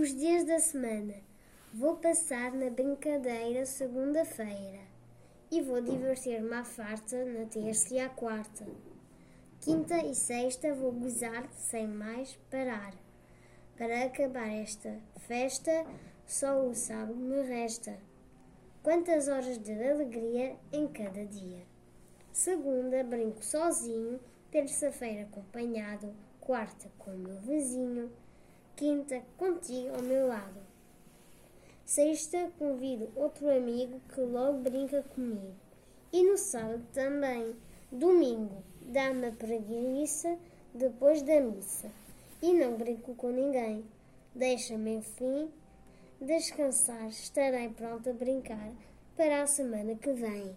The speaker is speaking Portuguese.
Os dias da semana. Vou passar na brincadeira segunda-feira e vou divertir-me à farta na terça e à quarta. Quinta e sexta vou gozar sem mais parar. Para acabar esta festa, só o sábado me resta. Quantas horas de alegria em cada dia. Segunda, brinco sozinho. Terça-feira, acompanhado. Quarta, com o meu vizinho. Quinta, contigo ao meu lado. Sexta, convido outro amigo que logo brinca comigo. E no sábado também. Domingo, dá-me a preguiça depois da missa. E não brinco com ninguém. Deixa-me, enfim, descansar. Estarei pronta a brincar para a semana que vem.